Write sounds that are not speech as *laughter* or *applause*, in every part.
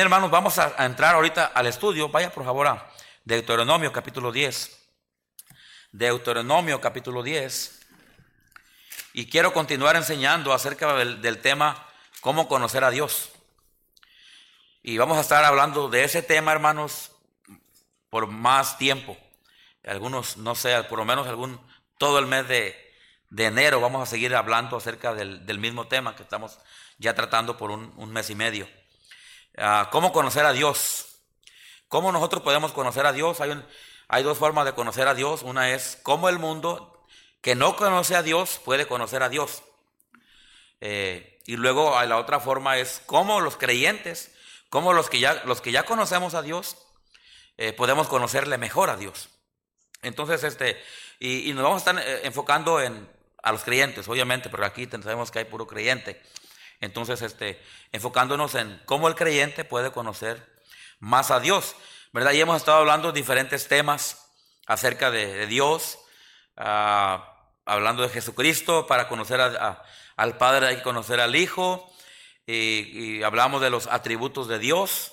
hermanos, vamos a, entrar ahorita al estudio. Vaya por favor a Deuteronomio capítulo 10. Deuteronomio capítulo 10. Y quiero continuar enseñando acerca del, tema cómo conocer a Dios. Y vamos a estar hablando de ese tema, hermanos, por más tiempo. Algunos, no sé, por lo menos algún, todo el mes de, de enero vamos a seguir hablando acerca del, del, mismo tema que estamos ya tratando por un mes y medio. Uh, ¿Cómo conocer a Dios? ¿Cómo nosotros podemos conocer a Dios? Hay, dos formas de conocer a Dios. Una es cómo el mundo que no conoce a Dios puede conocer a Dios. Eh, y luego la otra forma es cómo los creyentes, cómo los que ya, los que ya conocemos a Dios, eh, podemos conocerle mejor a Dios. Entonces, este, y, nos vamos a estar eh, enfocando en, a los creyentes, obviamente, pero aquí sabemos que hay puro creyente. Entonces, este, enfocándonos en cómo el creyente puede conocer más a Dios, ¿verdad? Y hemos estado hablando de diferentes temas acerca de, Dios, uh, hablando de Jesucristo, para conocer al Padre hay que conocer al Hijo, y, y hablamos de los atributos de Dios,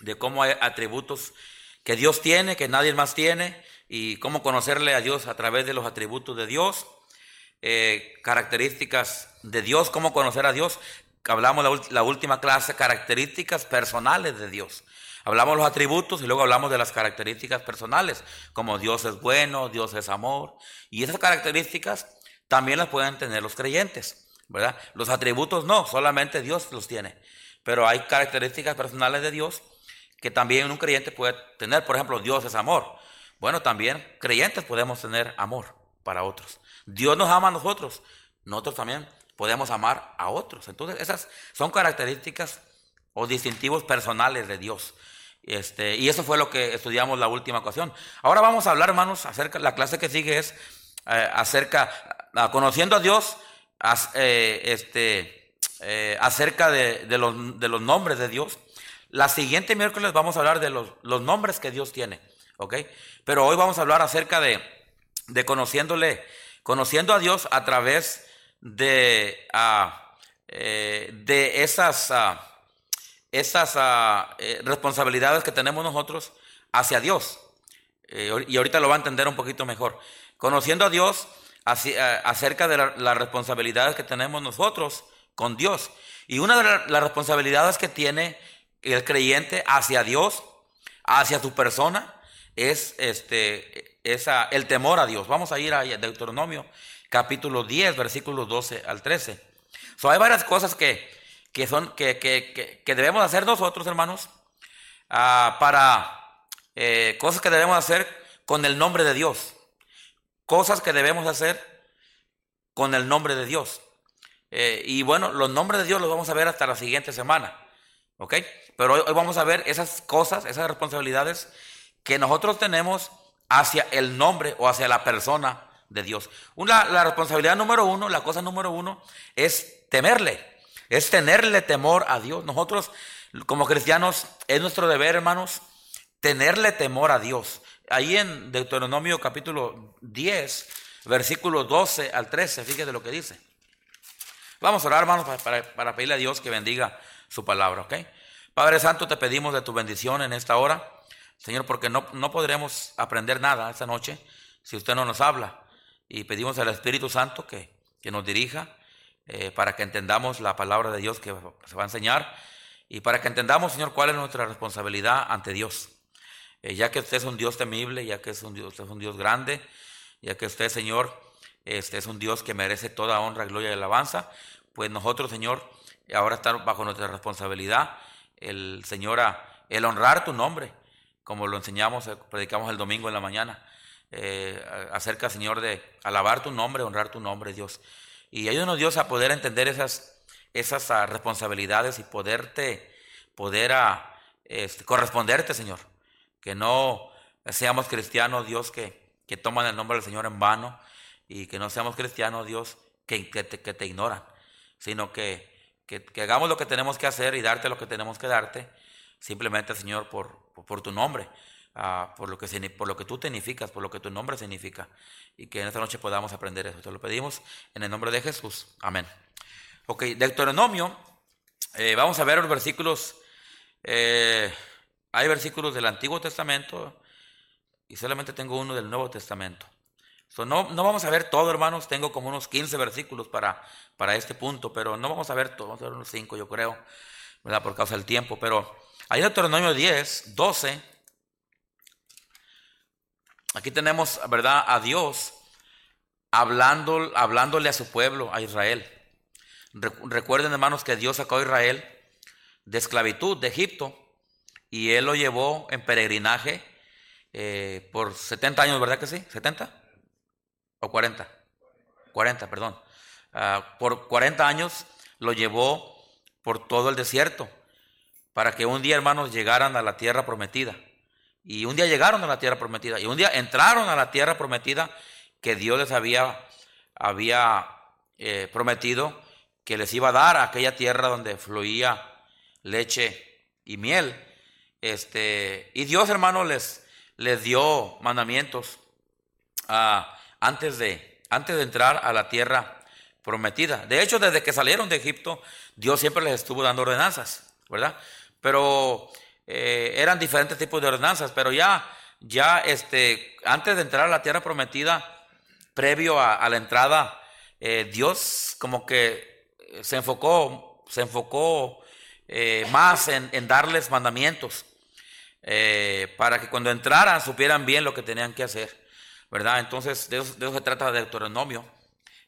de cómo hay atributos que Dios tiene, que nadie más tiene, y cómo conocerle a Dios a través de los atributos de Dios. Eh, características de Dios, cómo conocer a Dios. Hablamos la, la, última clase, características personales de Dios. Hablamos los atributos y luego hablamos de las características personales, como Dios es bueno, Dios es amor. Y esas características también las pueden tener los creyentes, ¿verdad? Los atributos no, solamente Dios los tiene. Pero hay características personales de Dios que también un creyente puede tener. Por ejemplo, Dios es amor. Bueno, también creyentes podemos tener amor para otros. Dios nos ama a nosotros, nosotros también podemos amar a otros. Entonces, esas son características o distintivos personales de Dios. Este, y eso fue lo que estudiamos la última ocasión. Ahora vamos a hablar, hermanos, acerca, la clase que sigue es eh, acerca, uh, conociendo a Dios, eh, este, eh, acerca de, de, los, de, los, nombres de Dios. La siguiente miércoles vamos a hablar de los, los nombres que Dios tiene, ¿ok? Pero hoy vamos a hablar acerca de, de conociéndole conociendo a Dios a través de, uh, eh, de esas, uh, esas uh, eh, responsabilidades que tenemos nosotros hacia Dios. Eh, y ahorita lo va a entender un poquito mejor. Conociendo a Dios acerca de la, las responsabilidades que tenemos nosotros con Dios. Y una de la, las responsabilidades que tiene el creyente hacia Dios, hacia su persona, es este, esa, el temor a Dios. Vamos a ir a Deuteronomio capítulo 10, versículos 12 al 13. So, hay varias cosas que, que, son, que, que, que debemos hacer nosotros, hermanos, uh, para eh, cosas que debemos hacer con el nombre de Dios. Cosas que debemos hacer con el nombre de Dios. Eh, y bueno, los nombres de Dios los vamos a ver hasta la siguiente semana. ¿Ok? Pero hoy vamos a ver esas cosas, esas responsabilidades que nosotros tenemos hacia el nombre o hacia la persona de Dios. La responsabilidad número uno, la cosa número uno, es temerle, es tenerle temor a Dios. Nosotros, como cristianos, es nuestro deber, hermanos, tenerle temor a Dios. Ahí en Deuteronomio capítulo 10, versículo 12 al 13, fíjate lo que dice. Vamos a orar, hermanos, para, para, para pedirle a Dios que bendiga su palabra, ¿ok? Padre Santo, te pedimos de tu bendición en esta hora. Señor, porque no, no podremos aprender nada esta noche si usted no nos habla. Y pedimos al Espíritu Santo que, que nos dirija eh, para que entendamos la palabra de Dios que se va a enseñar y para que entendamos, Señor, cuál es nuestra responsabilidad ante Dios. Eh, ya que usted es un Dios temible, ya que es un Dios, usted es un Dios grande, ya que usted, Señor, este es un Dios que merece toda honra, gloria y alabanza, pues nosotros, Señor, ahora estamos bajo nuestra responsabilidad, el Señor, el honrar tu nombre, como lo enseñamos, eh, predicamos el domingo en la mañana, eh, acerca, Señor, de alabar tu nombre, honrar tu nombre, Dios. Y ayúdanos, Dios, a poder entender esas, esas uh, responsabilidades y poderte, poder a, este, corresponderte, Señor. Que no seamos cristianos, Dios, que, que toman el nombre del Señor en vano y que no seamos cristianos, Dios, que, que, te, que te ignoran, sino que, que, que, hagamos lo que tenemos que hacer y darte lo que tenemos que darte, simplemente, Señor, por, por tu nombre, uh, por, lo que, por lo que tú significas, por lo que tu nombre significa. Y que en esta noche podamos aprender eso. Te lo pedimos en el nombre de Jesús. Amén. Ok, Deuteronomio, eh, vamos a ver los versículos Eh, hay versículos del Antiguo Testamento y solamente tengo uno del Nuevo Testamento. no, no vamos a ver todo, hermanos. Tengo como unos 15 versículos para, para este punto, pero no vamos a ver todo. Vamos a ver unos 5, yo creo, ¿verdad? Por causa del tiempo. Pero ahí en Deuteronomio 10, 12, aquí tenemos, ¿verdad? A Dios hablando, hablándole a su pueblo, a Israel. Recuerden, hermanos, que Dios sacó a Israel de esclavitud de Egipto y él lo llevó en peregrinaje eh, por 70 años, ¿verdad que sí? ¿70? ¿O 40? 40, perdón. Ah, por 40 años lo llevó por todo el desierto para que un día, hermanos, llegaran a la tierra prometida. Y un día llegaron a la tierra prometida y un día entraron a la tierra prometida que Dios les había, había eh, prometido que les iba a dar a aquella tierra donde fluía leche y miel. Este, y Dios, hermano, les, les dio mandamientos ah, antes, de, antes de entrar a la tierra prometida. De hecho, desde que salieron de Egipto, Dios siempre les estuvo dando ordenanzas, ¿verdad? Pero eh, eran diferentes tipos de ordenanzas, pero ya, ya este, antes de entrar a la tierra prometida, previo a, la entrada, eh, Dios como que se enfocó, se enfocó eh, más en, darles mandamientos para que cuando entraran supieran bien lo que tenían que hacer, ¿verdad? Entonces, de eso, se trata de Deuteronomio.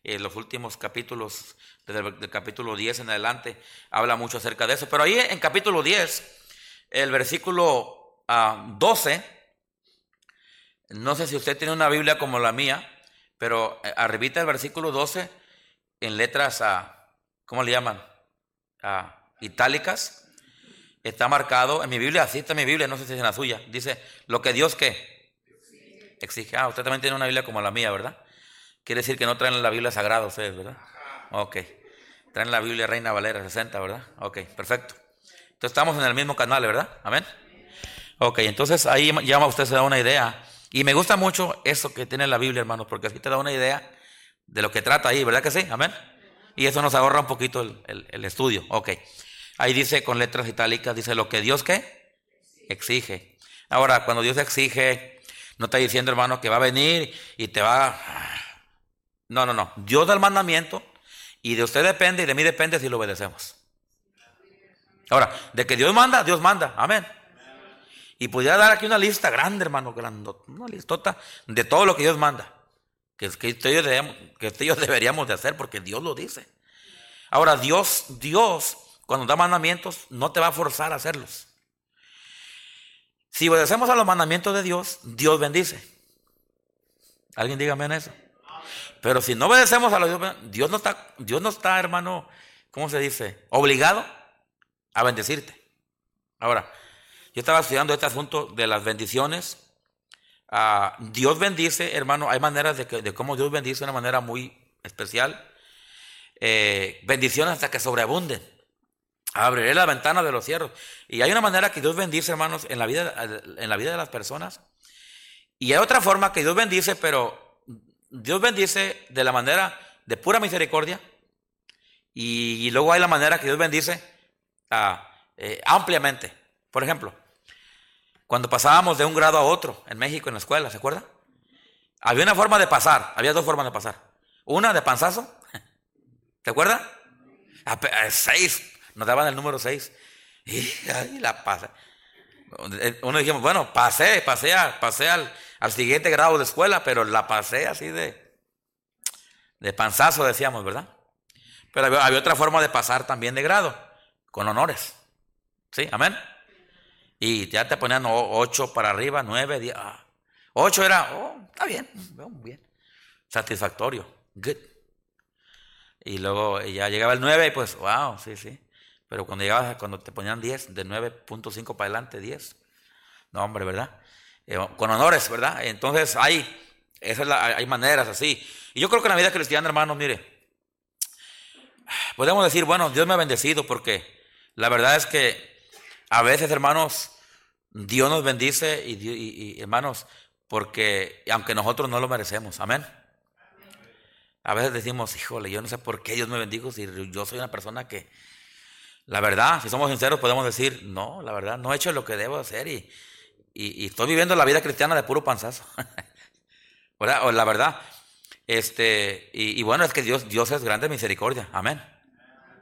En los últimos capítulos, desde el, capítulo 10 en adelante, habla mucho acerca de eso. Pero ahí en capítulo 10, el versículo 12, ah, no sé si usted tiene una Biblia como la mía, pero eh, arribita el versículo 12, en letras, a, ¿cómo le llaman? A, itálicas, está marcado, en mi Biblia, así está mi Biblia, no sé si es en la suya, dice, lo que Dios qué? Exige. Ah, usted también tiene una Biblia como la mía, ¿verdad? Quiere decir que no traen la Biblia sagrada ustedes, ¿verdad? Ok. Traen la Biblia Reina Valera 60, ¿verdad? Ok, perfecto. Entonces estamos en el mismo canal, ¿verdad? Amén. Ok, entonces ahí ya usted se da una idea. Y me gusta mucho eso que tiene la Biblia, hermanos, porque así te da una idea de lo que trata ahí, ¿verdad que sí? Amén. Y eso nos ahorra un poquito el, el estudio. Ok. Ahí dice con letras itálicas, dice lo que Dios qué? Exige. Ahora, cuando Dios exige, no está diciendo, hermano, que va a venir y te va... No, no, no. Dios da el mandamiento y de usted depende y de mí depende si lo obedecemos. Ahora, de que Dios manda, Dios manda. Amén. Y pudiera dar aquí una lista grande, hermano, grandota, una listota de todo lo que Dios manda. Que, que, que ellos deberíamos de hacer porque Dios lo dice. Ahora, Dios, Dios cuando da mandamientos, no te va a forzar a hacerlos. Si obedecemos a los mandamientos de Dios, Dios bendice. ¿Alguien dígame en eso? Pero si no obedecemos a los Dios no está, Dios no está, hermano, ¿cómo se dice? Obligado a bendecirte. Ahora, yo estaba estudiando este asunto de las bendiciones. Ah, Dios bendice, hermano, hay maneras de, que, de cómo Dios bendice de una manera muy especial. Eh, bendiciones hasta que sobreabunden. Abriré la ventana de los cielos. Y hay una manera que Dios bendice, hermanos, en la vida, en la vida de las personas. Y hay otra forma que Dios bendice, pero Dios bendice de la manera de pura misericordia. Y, luego hay la manera que Dios bendice ah, eh, ampliamente. Por ejemplo, cuando pasábamos de un grado a otro en México en la escuela, ¿se acuerda? Había una forma de pasar, había dos formas de pasar. Una de panzazo, *laughs* ¿te acuerdas? Seis nos daban el número 6. Y ahí la pasa. Uno dijimos, bueno, pasé, pasé, pasé al, siguiente grado de escuela, pero la pasé así de, de panzazo, decíamos, ¿verdad? Pero había, otra forma de pasar también de grado, con honores. ¿Sí? Amén. Y ya te ponían 8 para arriba, 9, 10. 8 era, oh, está bien, bien. Satisfactorio. Good. Y luego ya llegaba el 9 y pues, wow, sí, sí. Pero cuando llegabas, cuando te ponían 10, de 9.5 para adelante, 10. No, hombre, ¿verdad? Eh, con honores, ¿verdad? Entonces hay, hay maneras así. Y yo creo que en la vida cristiana, hermanos, mire, podemos decir, bueno, Dios me ha bendecido porque la verdad es que a veces, hermanos, Dios nos bendice y, y hermanos, porque aunque nosotros no lo merecemos, amén. A veces decimos, híjole, yo no sé por qué Dios me bendijo si yo soy una persona que La verdad, si somos sinceros, podemos decir, no, la verdad, no he hecho lo que debo hacer y, y, estoy viviendo la vida cristiana de puro panzazo. *laughs* O la verdad, este, y, bueno, es que Dios, Dios es grande misericordia, amén.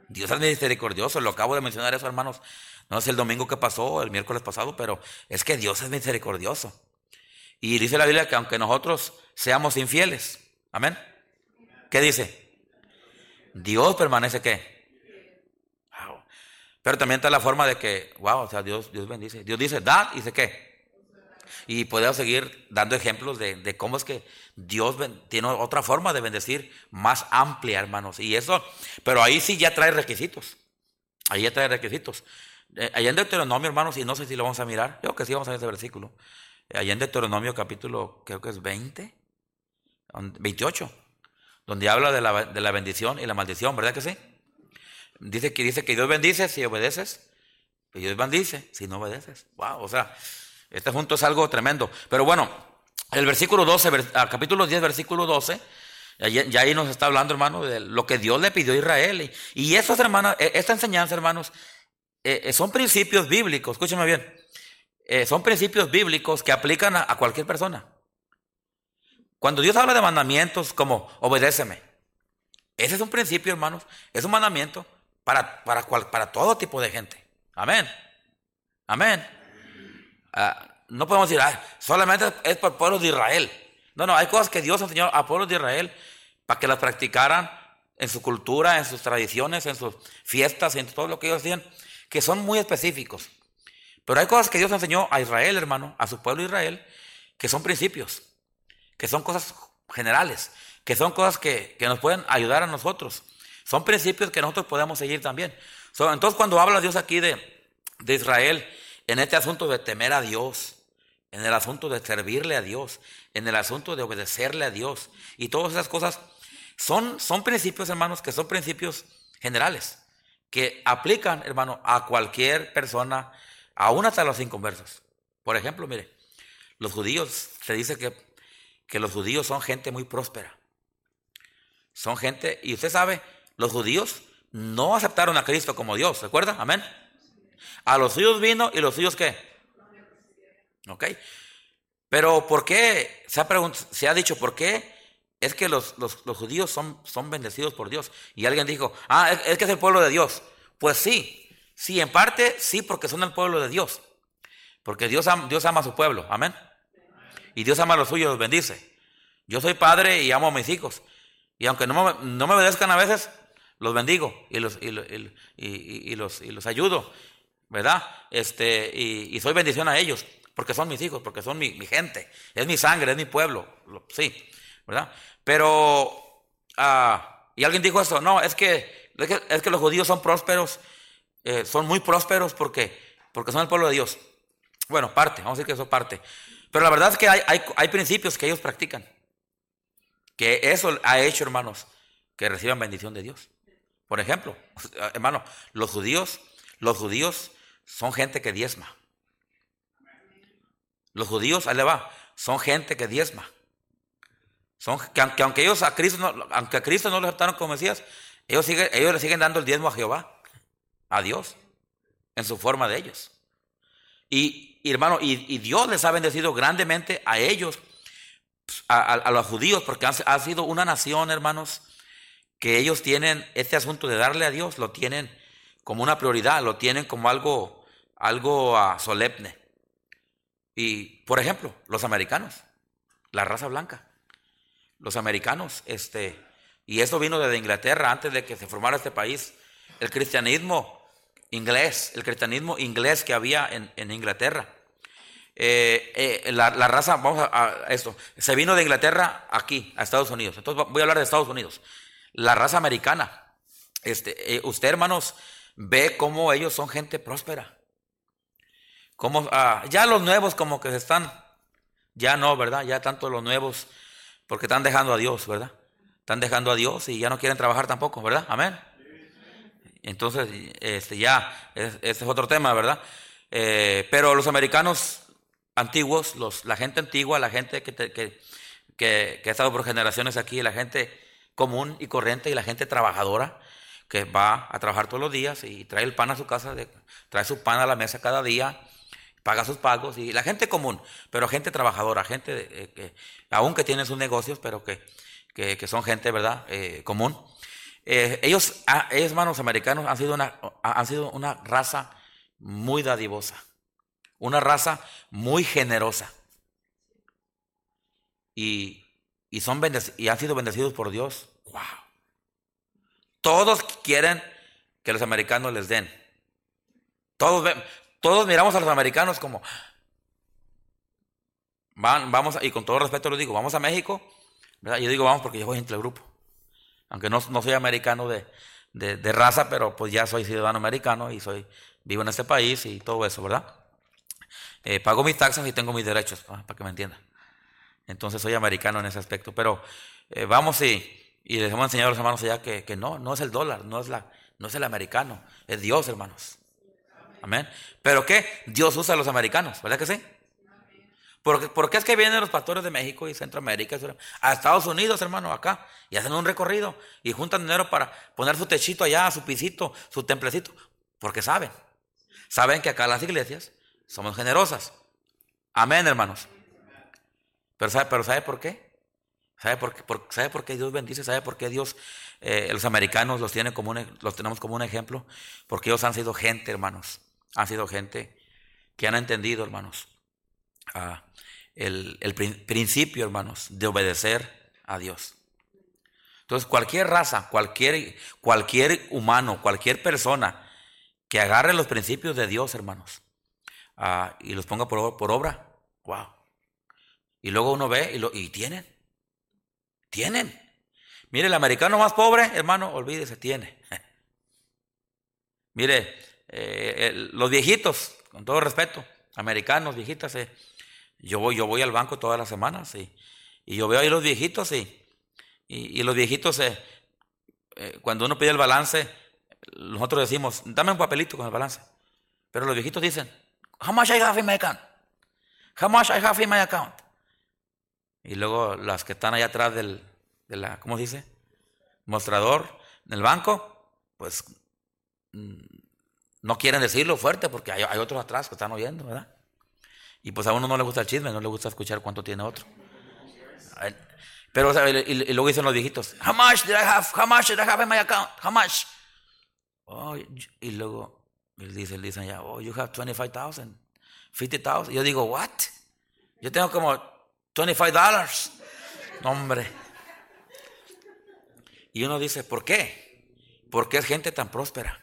Dios es misericordioso, lo acabo de mencionar eso, hermanos. No es el domingo que pasó, el miércoles pasado, pero es que Dios es misericordioso. Y dice la Biblia que aunque nosotros seamos infieles, amén. ¿Qué dice? Dios permanece qué? Pero también está la forma de que, wow, o sea, Dios, Dios bendice. Dios dice, da, y dice qué. Y podemos seguir dando ejemplos de, cómo es que Dios tiene otra forma de bendecir más amplia, hermanos. Y eso, pero ahí sí ya trae requisitos. Ahí ya trae requisitos. Eh, allá en Deuteronomio, hermanos, y no sé si lo vamos a mirar, yo creo que sí vamos a ver ese versículo. Allá en Deuteronomio capítulo, creo que es 20, 28, donde habla de la, de la bendición y la maldición, ¿verdad que sí? Dice que, dice que Dios bendice si obedeces, que Dios bendice si no obedeces. Wow, o sea, este asunto es algo tremendo. Pero bueno, el versículo 12, capítulo 10, versículo 12, ya ahí nos está hablando, hermano, de lo que Dios le pidió a Israel. Y, eso, hermanos, e, esta enseñanza, hermanos, eh, eh, son principios bíblicos, escúcheme bien, eh, son principios bíblicos que aplican a, cualquier persona. Cuando Dios habla de mandamientos como obedéceme, ese es un principio, hermanos, es un mandamiento para, para, para todo tipo de gente. Amén. Amén. Ah, no podemos decir, solamente es por pueblo de Israel. No, no, hay cosas que Dios enseñó a pueblo de Israel para que las practicaran en su cultura, en sus tradiciones, en sus fiestas, en todo lo que ellos hacían, que son muy específicos. Pero hay cosas que Dios enseñó a Israel, hermano, a su pueblo Israel, que son principios, que son cosas generales, que son cosas que, nos pueden ayudar a nosotros. Son principios que nosotros podemos seguir también. entonces, cuando habla Dios aquí de, de Israel, en este asunto de temer a Dios, en el asunto de servirle a Dios, en el asunto de obedecerle a Dios. Y todas esas cosas son, son principios, hermanos, que son principios generales, que aplican, hermano, a cualquier persona, aún hasta los inconversos. Por ejemplo, mire, los judíos, se dice que, que los judíos son gente muy próspera. Son gente, y usted sabe, los judíos no aceptaron a Cristo como Dios, ¿recuerda? Amén. A los suyos vino y los suyos qué? ¿Ok? Pero ¿por qué? Se ha, se ha dicho, ¿por qué? Es que los, judíos son, son, bendecidos por Dios. Y alguien dijo, ah, es, que es el pueblo de Dios. Pues sí, sí, en parte sí, porque son el pueblo de Dios. Porque Dios, Dios ama a su pueblo, amén. Y Dios ama a los suyos, los bendice. Yo soy padre y amo a mis hijos. Y aunque no me, no me obedezcan a veces, los bendigo y los, y, los, y los ayudo. ¿Verdad? Este, y, soy bendición a ellos, porque son mis hijos, porque son mi, gente, es mi sangre, es mi pueblo, sí, ¿verdad? Pero, ah, y alguien dijo eso, no, es que, es que, los judíos son prósperos, eh, son muy prósperos porque, porque son el pueblo de Dios. Bueno, parte, vamos a decir que eso parte. Pero la verdad es que hay, hay, hay principios que ellos practican, que eso ha hecho, hermanos, que reciban bendición de Dios. Por ejemplo, *laughs* hermano, los judíos, los judíos son gente que diezma. Los judíos, ahí le va, son gente que diezma. Son, que, aunque, ellos a Cristo no, aunque a Cristo no lo aceptaron como Mesías, ellos, siguen, ellos le siguen dando el diezmo a Jehová, a Dios, en su forma de ellos. Y, hermano, y, Dios les ha bendecido grandemente a ellos, a, los judíos, porque ha sido una nación, hermanos, que ellos tienen este asunto de darle a Dios, lo tienen como una prioridad, lo tienen como algo algo uh, solemne. Y, por ejemplo, los americanos, la raza blanca. Los americanos, este, y esto vino desde Inglaterra antes de que se formara este país. El cristianismo inglés, el cristianismo inglés que había en, Inglaterra. Eh, eh, la, raza, vamos a, esto, se vino de Inglaterra aquí, a Estados Unidos. Entonces voy a hablar de Estados Unidos. La raza americana. Este, eh, usted, hermanos, ve cómo ellos son gente próspera. Como, ah, ya los nuevos como que se están, ya no, ¿verdad? Ya tanto los nuevos, porque están dejando a Dios, ¿verdad? Están dejando a Dios y ya no quieren trabajar tampoco, ¿verdad? Amén. Entonces, este, ya, este es otro tema, ¿verdad? Eh, pero los americanos antiguos, los, la gente antigua, la gente que, que, que, ha estado por generaciones aquí, la gente común y corriente y la gente trabajadora, que va a trabajar todos los días y trae el pan a su casa, trae su pan a la mesa cada día, paga sus pagos y la gente común, pero gente trabajadora, gente eh, que aún que tiene sus negocios, pero que, que, son gente, ¿verdad? Eh, común. Eh, ellos, ah, ellos, hermanos americanos, han sido, una, han sido una raza muy dadivosa, una raza muy generosa. Y, y, son y han sido bendecidos por Dios. ¡Wow! Todos quieren que los americanos les den. Todos, todos miramos a los americanos como, van, vamos, y con todo respeto lo digo, vamos a México. Yo digo vamos porque yo voy entre el grupo. Aunque no, soy americano de, de, raza, pero pues ya soy ciudadano americano y soy vivo en este país y todo eso, ¿verdad? Eh, pago mis taxas y tengo mis derechos, para que me entiendan. Entonces soy americano en ese aspecto. Pero eh, vamos y, y les hemos enseñado a los hermanos allá que, que, no, no es el dólar, no es, la, no es el americano, es Dios, hermanos. Amén. Pero ¿qué? Dios usa a los americanos, ¿verdad que sí? ¿Por, ¿Por, qué es que vienen los pastores de México y Centroamérica a Estados Unidos, hermano, acá, y hacen un recorrido y juntan dinero para poner su techito allá, su pisito, su templecito? Porque saben, saben que acá las iglesias somos generosas. Amén, hermanos. Pero ¿sabe, pero ¿sabe por qué? ¿Sabe por qué, ¿Sabe por qué Dios bendice? ¿Sabe por qué Dios, eh, los americanos los, tiene como los tenemos como un ejemplo? Porque ellos han sido gente, hermanos. Han sido gente que han entendido, hermanos, el, el principio, hermanos, de obedecer a Dios. Entonces, cualquier raza, cualquier, cualquier humano, cualquier persona que agarre los principios de Dios, hermanos, ah, y los ponga por, por, obra, wow. Y luego uno ve y, lo, y tienen, tienen. Mire, el americano más pobre, hermano, olvídese, tiene. *laughs* Mire, eh, los viejitos, con todo respeto, americanos, viejitas, eh, yo, voy, yo voy al banco todas las semanas y, yo veo ahí los viejitos y, los viejitos, eh, cuando uno pide el balance, nosotros decimos, dame un papelito con el balance. Pero los viejitos dicen, how much I have in my account? How much I have in my account? Y luego las que están allá atrás del, de la, ¿cómo se dice? Mostrador en el banco, pues mm, no quieren decirlo fuerte porque hay, otros atrás que están oyendo, ¿verdad? Y pues a uno no le gusta el chisme, no le gusta escuchar cuánto tiene otro. Pero, y, luego dicen los viejitos, how much did I have? How much did I have in my account? How much? Oh, y luego dicen, dicen ya, oh, you have 25,000, 50,000. Yo digo, what? Yo tengo como 25 dólares. Hombre. Y uno dice, ¿por qué? ¿Por qué es gente tan próspera?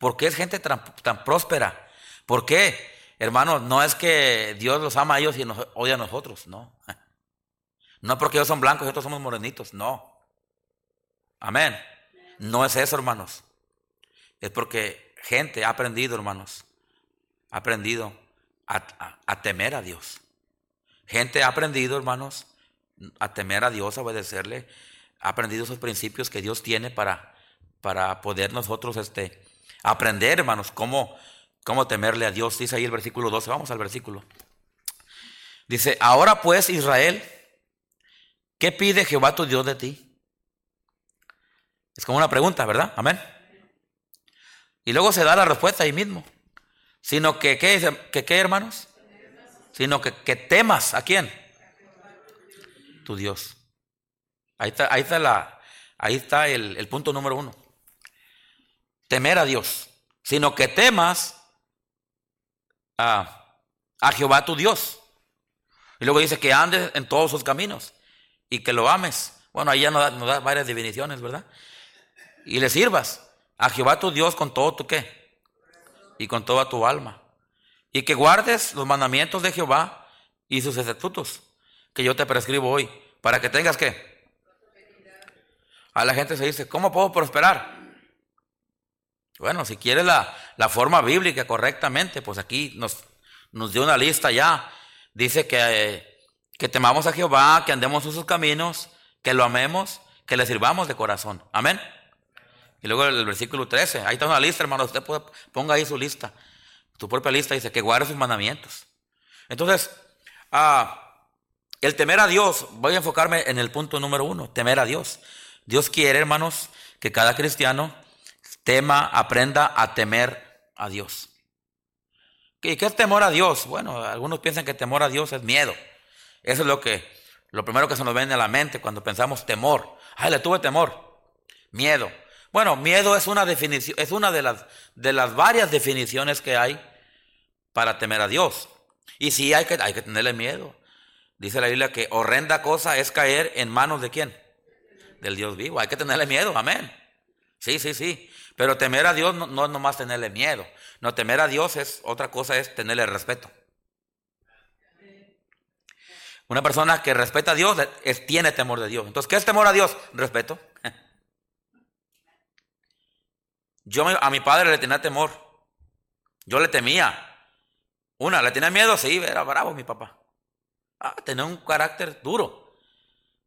¿Por qué es gente tan, próspera? ¿Por qué? Hermanos, no es que Dios los ama a ellos y nos odia a nosotros, no. *laughs* No porque ellos son blancos y nosotros somos morenitos, no. Amén. No es eso, hermanos. Es porque gente ha aprendido, hermanos, ha aprendido a, temer a Dios. Gente ha aprendido, hermanos, a temer a Dios, a obedecerle, ha aprendido esos principios que Dios tiene para, para poder nosotros este, aprender, hermanos, cómo, cómo temerle a Dios. Dice ahí el versículo 12, vamos al versículo. Dice, ahora pues Israel, ¿qué pide Jehová tu Dios de ti? Es como una pregunta, ¿verdad? Amén. Y luego se da la respuesta ahí mismo. Sino que, ¿qué, que, ¿qué hermanos? Sino que, que temas a quién? Tu Dios. Ahí está, ahí está, la, ahí está el, el punto número uno. Temer a Dios. Sino que temas a, a Jehová tu Dios. Y luego dice que andes en todos sus caminos y que lo ames. Bueno, ahí ya nos da, varias definiciones, ¿verdad? Y le sirvas a Jehová tu Dios con todo tu qué y con toda tu alma. Y que guardes los mandamientos de Jehová y sus estatutos que yo te prescribo hoy, para que tengas que. A la gente se dice, ¿cómo puedo prosperar? Bueno, si quieres la, la forma bíblica correctamente, pues aquí nos, nos dio una lista ya. Dice que, que temamos a Jehová, que andemos en sus caminos, que lo amemos, que le sirvamos de corazón. Amén. Y luego el, versículo 13, ahí está una lista, hermano, usted puede, ponga ahí su lista. Tu propia lista dice que guarde sus mandamientos. Entonces, ah, el temer a Dios, voy a enfocarme en el punto número uno, temer a Dios. Dios quiere, hermanos, que cada cristiano tema, aprenda a temer a Dios. ¿Y qué es temor a Dios? Bueno, algunos piensan que temor a Dios es miedo. Eso es lo que, lo primero que se nos viene a la mente cuando pensamos temor. Ay, le tuve temor. Miedo. Bueno, miedo es una definición, es una de las, de las varias definiciones que hay para temer a Dios. Y sí hay que, hay que tenerle miedo. Dice la Biblia que horrenda cosa es caer en manos de quién? Del Dios vivo. Hay que tenerle miedo, amén. Sí, sí, sí. Pero temer a Dios no, es nomás tenerle miedo. No, temer a Dios es otra cosa, es tenerle respeto. Una persona que respeta a Dios tiene temor de Dios. Entonces, ¿qué es temor a Dios? Respeto. *laughs* Yo a mi padre le tenía temor. Yo le temía. Una, le tenía miedo, sí, era bravo mi papá. Ah, tenía un carácter duro.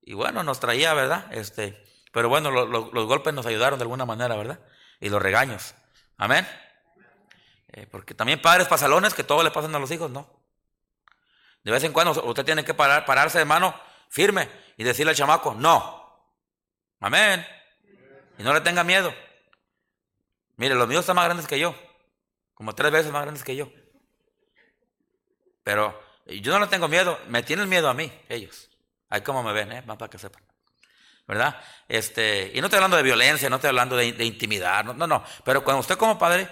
Y bueno, nos traía, ¿verdad? Este, pero bueno, los golpes nos ayudaron de alguna manera, ¿verdad? Y los regaños. Amén. Eh, porque también padres pasalones que todo le pasan a los hijos, ¿no? De vez en cuando usted tiene que parar, pararse de mano firme y decirle al chamaco, no. Amén. Y no le tenga miedo. Mire, los míos están más grandes que yo. Como tres veces más grandes que yo. Pero yo no le tengo miedo. Me tienen miedo a mí, ellos. Ahí como me ven, ¿eh? Más para que sepan. ¿Verdad? Este, y no estoy hablando de violencia, no estoy hablando de, de intimidar. No, no, no. Pero cuando usted como padre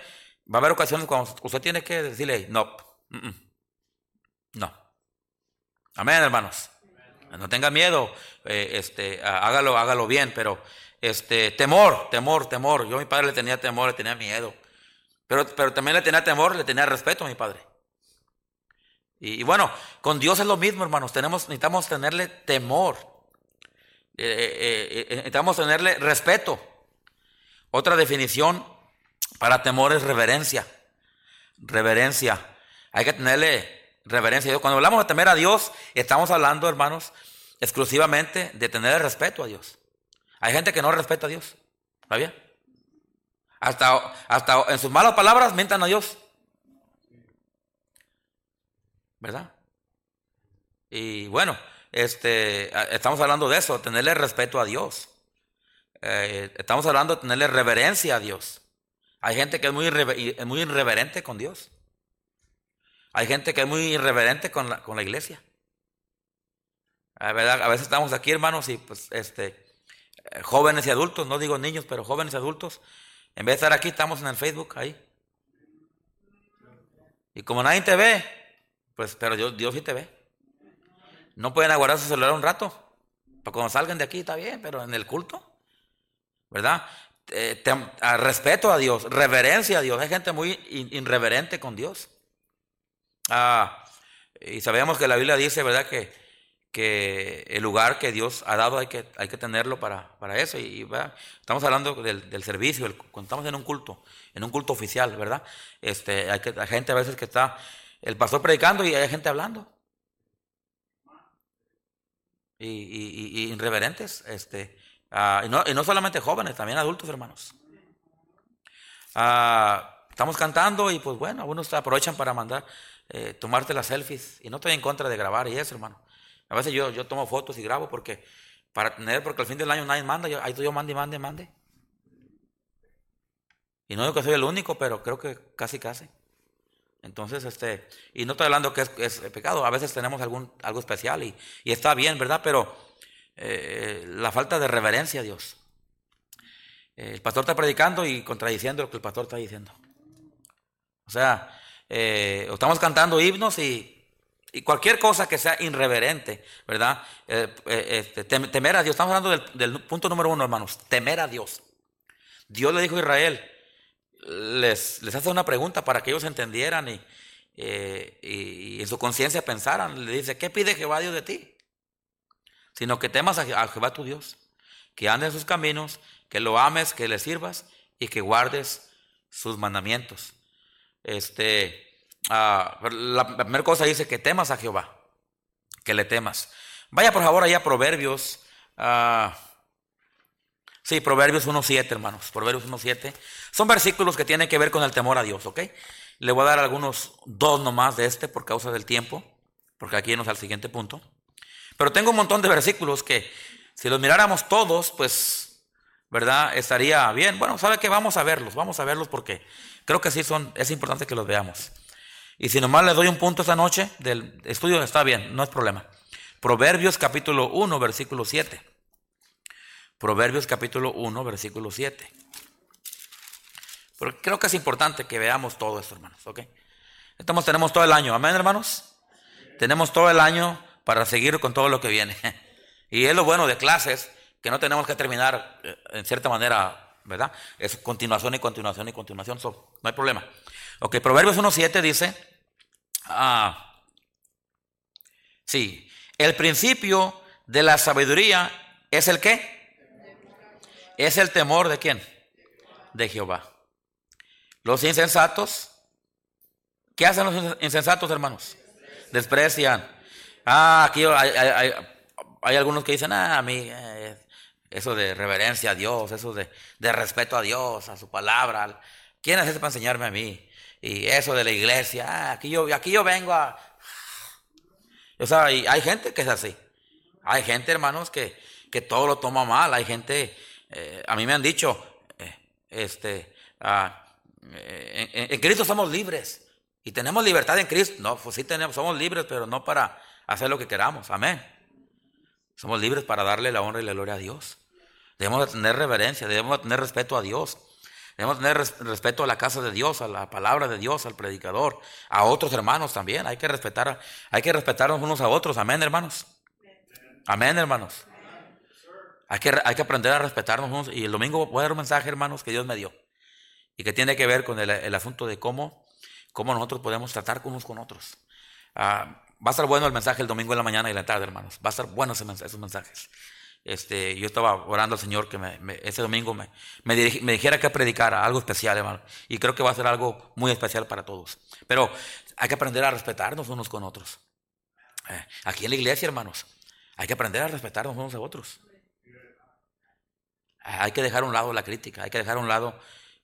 Va a haber ocasiones cuando usted tiene que decirle, no, no. Amén, hermanos. No tenga miedo, eh, este, hágalo, hágalo bien, pero este, temor, temor, temor. Yo a mi padre le tenía temor, le tenía miedo. Pero, pero también le tenía temor, le tenía respeto a mi padre. Y, bueno, con Dios es lo mismo, hermanos. Tenemos, necesitamos tenerle temor. Eh, eh, necesitamos tenerle respeto. Otra definición para temor es reverencia. Reverencia. Hay que tenerle reverencia. Cuando hablamos de temer a Dios, estamos hablando, hermanos, exclusivamente de tener respeto a Dios. Hay gente que no respeta a Dios. ¿Está bien? Hasta, hasta en sus malas palabras mientan a Dios. ¿Verdad? Y bueno, este, estamos hablando de eso, tenerle respeto a Dios. Eh, estamos hablando de tenerle reverencia a Dios. Hay gente que es muy, muy irreverente con Dios. Hay gente que es muy irreverente con la, con la iglesia. A veces estamos aquí, hermanos, y pues este, eh, jóvenes y adultos, no digo niños, pero jóvenes y adultos, en vez de estar aquí, estamos en el Facebook, ahí. Y como nadie te ve, pues, pero Dios, Dios sí te ve. No pueden aguardar su celular un rato. Para cuando salgan de aquí está bien, pero en el culto, ¿verdad? Eh, respeto a Dios, reverencia a Dios. Hay gente muy irreverente con Dios. Ah, y sabemos que la Biblia dice, ¿verdad? Que, que el lugar que Dios ha dado hay que, hay que tenerlo para, para eso. Y, estamos hablando del, servicio, cuando estamos en un culto, en un culto oficial, ¿verdad? Este, hay, que, hay gente a veces que está el pastor predicando y hay gente hablando. Y, y, y, irreverentes, este, Ah, y, no, solamente jóvenes, también adultos, hermanos. Ah, estamos cantando y pues bueno, algunos aprovechan para mandar, eh, tomarte las selfies. Y no estoy en contra de grabar y eso, hermano. A veces yo, yo tomo fotos y grabo porque, para tener, porque al fin del año nadie manda, ahí yo mande, mande, mande. Y no digo que soy el único, pero creo que casi, casi. Entonces, este, y no estoy hablando que es, pecado, a veces tenemos algún, algo especial y, está bien, ¿verdad? Pero eh, la falta de reverencia a Dios. el pastor está predicando y contradiciendo lo que el pastor está diciendo. O sea, eh, estamos cantando himnos y, cualquier cosa que sea irreverente, ¿verdad? Eh, este, temer a Dios. Estamos hablando del, punto número uno, hermanos. Temer a Dios. Dios le dijo a Israel, les, les hace una pregunta para que ellos entendieran y, y en su conciencia pensaran. Le dice, ¿qué pide Jehová Dios de ti? sino que temas a Jehová tu Dios, que andes en sus caminos, que lo ames, que le sirvas y que guardes sus mandamientos. Este, ah, la primera cosa dice que temas a Jehová, que le temas. Vaya por favor allá a Proverbios. Uh, sí, Proverbios 1.7, hermanos. Proverbios 1.7. Son versículos que tienen que ver con el temor a Dios, ¿ok? Le voy a dar algunos, dos nomás de este por causa del tiempo, porque aquí nos al siguiente punto. Pero tengo un montón de versículos que si los miráramos todos, pues ¿verdad? Estaría bien. Bueno, ¿sabe qué? Vamos a verlos, vamos a verlos porque creo que sí son, es importante que los veamos. Y si nomás les doy un punto esta noche del estudio, está bien, no es problema. Proverbios capítulo 1, versículo 7. Proverbios capítulo 1, versículo 7. Porque creo que es importante que veamos todo esto, hermanos, ¿ok? Estamos, tenemos todo el año, amén, hermanos. Tenemos todo el año para seguir con todo lo que viene. *laughs* Y es lo bueno de clases, que no tenemos que terminar eh, en cierta manera, ¿verdad? Es continuación y continuación y continuación, no hay problema. Ok, Proverbios 1.7 dice, ah, sí, el principio de la sabiduría es el qué? Es el temor de quién? De Jehová. Los insensatos, ¿qué hacen los insensatos, hermanos? Desprecian. Ah, aquí hay, algunos que dicen, ah, a mí, eh, eso de reverencia a Dios, eso de, respeto a Dios, a su palabra. ¿Quién es ese para enseñarme a mí? Y eso de la iglesia, ah, aquí, yo, aquí yo vengo a... O sea, hay gente que es así. Hay gente, hermanos, que, que todo lo toma mal. Hay gente, eh, a mí me han dicho, eh, este, ah, eh, en, Cristo somos libres. Y tenemos libertad en Cristo. No, pues sí tenemos, somos libres, pero no para hacer lo que queramos. Amén. Somos libres para darle la honra y la gloria a Dios. Debemos tener reverencia, debemos tener respeto a Dios. Debemos tener respeto a la casa de Dios, a la palabra de Dios, al predicador, a otros hermanos también. Hay que respetar, hay que respetarnos unos a otros. Amén, hermanos. Amén, hermanos. Hay que, hay que aprender a respetarnos. Y el domingo voy a dar un mensaje, hermanos, que Dios me dio. Y que tiene que ver con el, asunto de cómo, cómo nosotros podemos tratar unos con otros. Ah, va a estar bueno el mensaje el domingo en la mañana y la tarde, hermanos. Va a estar bueno esos mensajes. Este, yo estaba orando al Señor que ese domingo me, me, dijera que predicara algo especial, hermano. Y creo que va a ser algo muy especial para todos. Pero hay que aprender a respetarnos unos con otros. Eh, aquí en la iglesia, hermanos, hay que aprender a respetarnos unos a otros. Hay que dejar a un lado la crítica, hay que dejar a un lado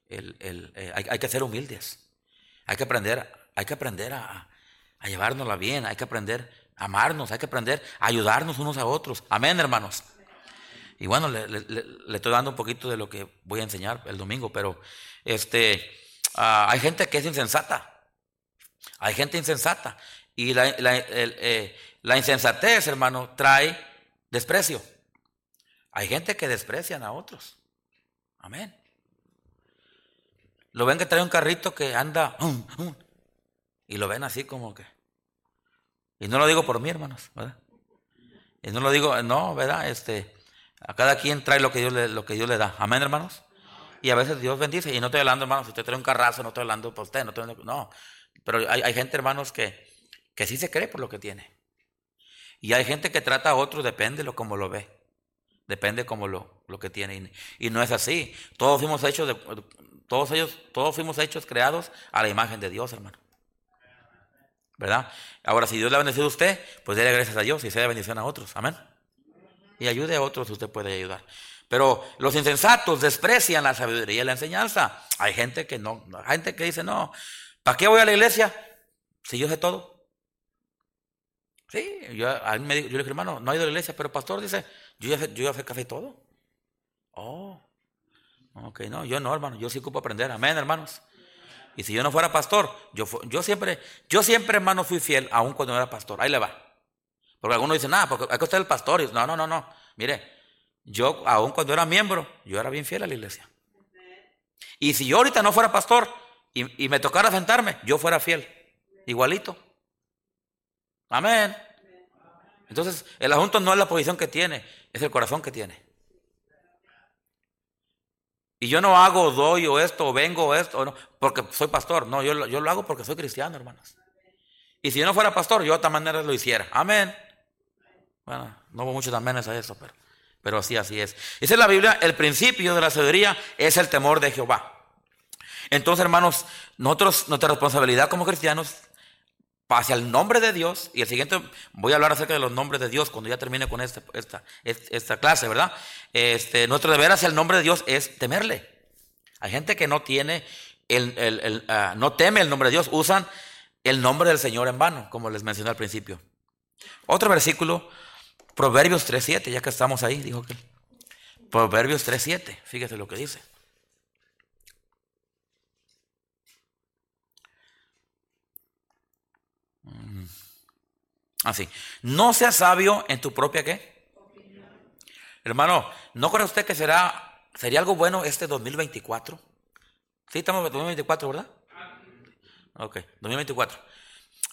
el, eh, hay, que ser humildes. Hay que aprender, hay que aprender a, a llevárnosla bien, hay que aprender a amarnos, hay que aprender a ayudarnos unos a otros. Amén, hermanos. Y bueno, le, estoy dando un poquito de lo que voy a enseñar el domingo, pero este, ah, hay gente que es insensata. Hay gente insensata. Y la, eh, la, insensatez, hermano, trae desprecio. Hay gente que desprecian a otros. Amén. Lo ven que trae un carrito que anda y lo ven así como que. Y no lo digo por mí, hermanos, ¿verdad? Y no lo digo, no, ¿verdad? Este, a cada quien trae lo que Dios le, lo que Dios le da. Amén, hermanos. Y a veces Dios bendice. Y no estoy hablando, hermanos, si usted trae un carrazo, no estoy hablando por usted, no estoy no. Pero hay, gente, hermanos, que, que sí se cree por lo que tiene. Y hay gente que trata a otros, depende de lo como lo ve. Depende como lo, lo que tiene. Y, no es así. Todos fuimos hechos de, todos ellos, todos fuimos hechos, creados a la imagen de Dios, hermano. ¿Verdad? Ahora, si Dios le ha bendecido a usted, pues déle gracias a Dios y sea bendición a otros. Amén. Y ayude a otros, usted puede ayudar. Pero los insensatos desprecian la sabiduría y la enseñanza. Hay gente que no, hay gente que dice, no, ¿para qué voy a la iglesia si yo sé todo? Sí, yo, a mí me, yo le dije, hermano, no he ido a la iglesia, pero pastor dice, yo ya yo ya sé casi todo. Oh, ok, no, yo no, hermano, yo sí ocupo aprender. Amén, hermanos. Y si yo no fuera pastor, yo, yo siempre, yo siempre, hermano, fui fiel, aun cuando no era pastor. Ahí le va. Porque algunos dicen, nada, porque hay que estar el pastor. no, no, no, no. Mire, yo, aun cuando era miembro, yo era bien fiel a la iglesia. Y si yo ahorita no fuera pastor y, y me tocara sentarme, yo fuera fiel. Igualito. Amén. Entonces, el asunto no es la posición que tiene, es el corazón que tiene. Y yo no hago, doy o esto, o vengo o esto, o no, porque soy pastor. No, yo, yo lo hago porque soy cristiano, hermanos. Y si yo no fuera pastor, yo de otra manera lo hiciera. Amén. Bueno, no hubo muchos amenes a eso, pero, pero así, así es. Dice la Biblia, el principio de la sabiduría es el temor de Jehová. Entonces, hermanos, nosotros, nuestra responsabilidad como cristianos hacia el nombre de Dios, y el siguiente voy a hablar acerca de los nombres de Dios cuando ya termine con esta, esta, esta clase, ¿verdad? Este, nuestro deber hacia el nombre de Dios es temerle. Hay gente que no tiene, el, el, ah, no teme el nombre de Dios, usan el nombre del Señor en vano, como les mencioné al principio. Otro versículo, Proverbios 3.7, ya que estamos ahí, dijo que. Proverbios 3.7, fíjese lo que dice. Así. Ah, no seas sabio en tu propia qué. Hermano, ¿no cree usted que será, sería algo bueno este 2024? Sí, estamos en 2024, ¿verdad? Ok, 2024.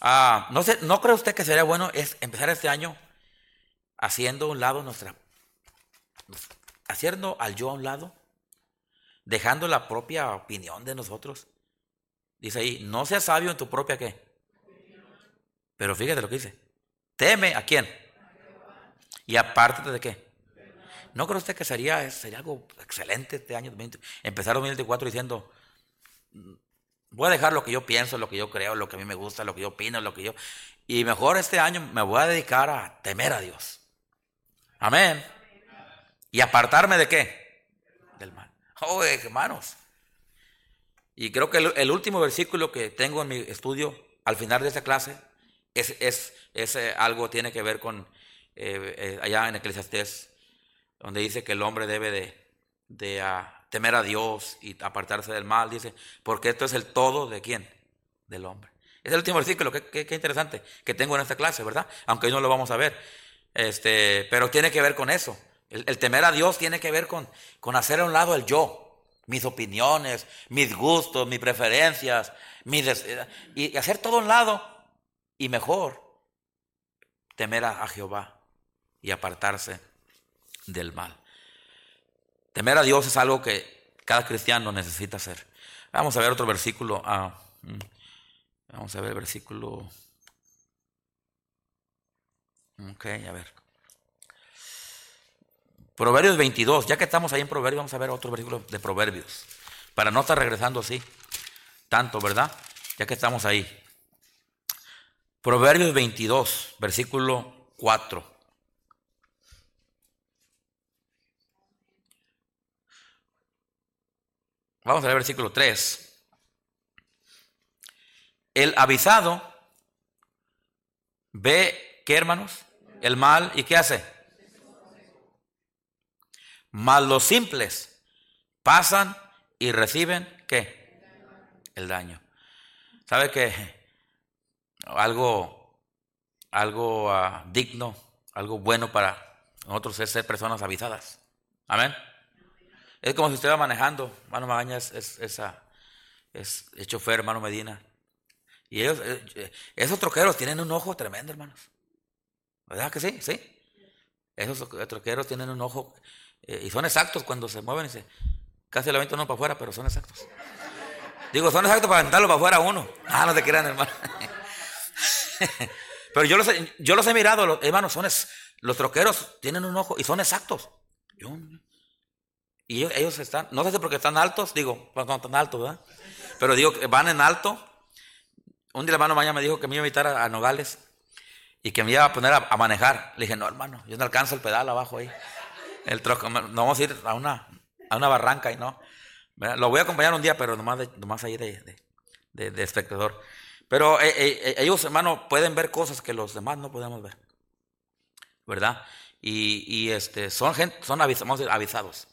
Ah, no, sé, ¿No cree usted que sería bueno es empezar este año haciendo un lado nuestra... haciendo al yo a un lado? Dejando la propia opinión de nosotros. Dice ahí, no seas sabio en tu propia qué. Pero fíjate lo que dice. Teme a quién. Y aparte de qué. ¿No cree usted que sería, sería algo excelente este año? Empezar 2024 diciendo, voy a dejar lo que yo pienso, lo que yo creo, lo que a mí me gusta, lo que yo opino, lo que yo... Y mejor este año me voy a dedicar a temer a Dios. Amén. ¿Y apartarme de qué? Del mal. Oh, hermanos. Y creo que el, último versículo que tengo en mi estudio al final de esta clase es, eh, algo tiene que ver con eh, eh, allá en Eclesiastés, donde dice que el hombre debe de, ah, temer a Dios y apartarse del mal. Dice, porque esto es el todo de quién? Del hombre. Es el último versículo, qué, interesante, que tengo en esta clase, ¿verdad? Aunque hoy no lo vamos a ver. Este, pero tiene que ver con eso. El, temer a Dios tiene que ver con, con hacer a un lado el yo, mis opiniones, mis gustos, mis preferencias, mis y hacer todo a un lado y mejor temer a, Jehová y apartarse del mal. Temer a Dios es algo que cada cristiano necesita hacer. Vamos a ver otro versículo. Ah, mm, vamos a ver el versículo Ok, a ver. Proverbios 22, ya que estamos ahí en Proverbios, vamos a ver otro versículo de Proverbios, para no estar regresando así tanto, ¿verdad? Ya que estamos ahí. Proverbios 22, versículo 4. Vamos a ver versículo 3. El avisado ve ¿qué hermanos? El mal, ¿y qué hace? Mal los simples pasan y reciben, ¿qué? El daño. ¿Sabe qué? Algo, algo ah, digno, algo bueno para nosotros es ser personas avisadas. Amén. Es como si usted va manejando, hermano Magaña es, es, es, es chofer, hermano Medina. Y ellos, eh, esos troqueros tienen un ojo tremendo, hermanos. ¿Verdad que sí? Sí. Esos troqueros tienen un ojo eh, y son exactos cuando se mueven y casi lo aventan uno para afuera, pero son exactos. Digo, son exactos para aventarlo para afuera uno. Ah, no te crean, hermano. *laughs* *laughs* pero yo los, yo los he mirado, hermanos, son los troqueros tienen un ojo y son exactos. y ellos, están, no sé si porque están altos, digo, no están altos, ¿verdad? Pero digo, van en alto. Un día el hermano mañana me dijo que me iba a invitar a Nogales y que me iba a poner a, manejar. Le dije, no, hermano, yo no alcanzo el pedal abajo ahí. El troco, no vamos a ir a una, a una barranca y no. Lo voy a acompañar un día, pero nomás, de, nomás ahí de, de, espectador. Pero eh, eh, eh, ellos, hermano, pueden ver cosas que los demás no podemos ver. ¿Verdad? Y, este, son, avisados, avisados.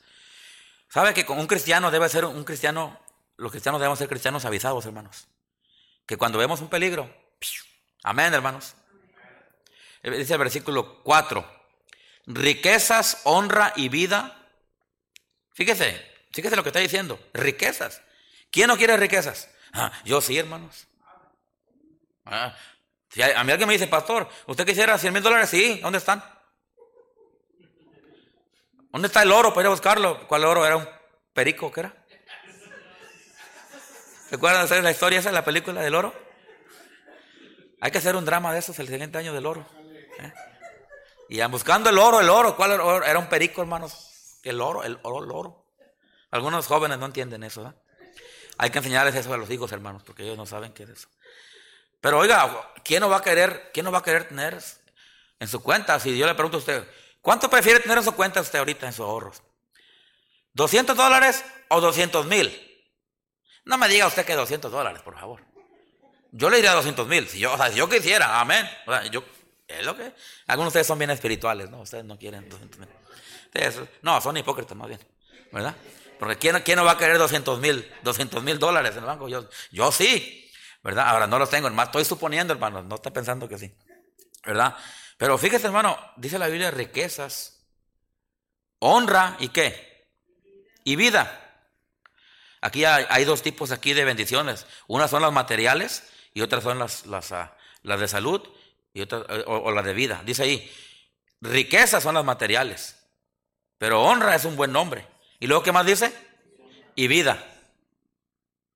¿Sabe que un cristiano debe ser un cristiano, los cristianos debemos ser cristianos avisados, hermanos? Que cuando vemos un peligro, amén, hermanos Dice el versículo 4. Riquezas, honra y vida. Fíjese, fíjese lo que está diciendo. Riquezas. ¿Quién no quiere riquezas? Ah, yo sí, hermanos. Ah, si a mí alguien me dice, pastor, ¿usted quisiera 100 mil dólares? Sí, ¿dónde están? ¿Dónde está el oro para ir a buscarlo? ¿Cuál oro? ¿Era un perico? ¿Qué era? ¿Recuerdan hacer la historia esa de la película del oro? Hay que hacer un drama de esos el siguiente año del oro. Y buscando el oro, el oro, ¿cuál era? Era un perico, hermanos. El oro, el oro, el oro. Algunos jóvenes no entienden eso, Hay que enseñarles eso a los hijos, hermanos, porque ellos no saben qué es eso. Pero oiga, ¿quién no va a querer, quién no va a querer tener en su cuenta? Si yo le pregunto a usted, ¿cuánto prefiere tener en su cuenta usted ahorita en sus ahorros? ¿200 dólares o 200 mil? No me diga usted que 200 dólares, por favor. Yo le diría 200 mil. Si yo, si yo quisiera, amén. O sea, yo es lo que. Algunos de ustedes son bien espirituales, ¿no? Ustedes no quieren. No, son hipócritas más bien, ¿verdad? Porque ¿quién, quién no va a querer 200 mil 200 mil dólares en el banco? Yo, yo sí, ¿verdad? Ahora no los tengo, hermano. Estoy suponiendo, hermano. No está pensando que sí, ¿verdad? Pero fíjese, hermano, dice la Biblia riquezas, honra y qué? Y vida. Aquí hay, dos tipos aquí de bendiciones. Unas son las materiales y otras son las, las, ah, de salud y otras, eh, o, las de vida. Dice ahí, riquezas son las materiales, pero honra es un buen nombre. ¿Y luego qué más dice? Y vida.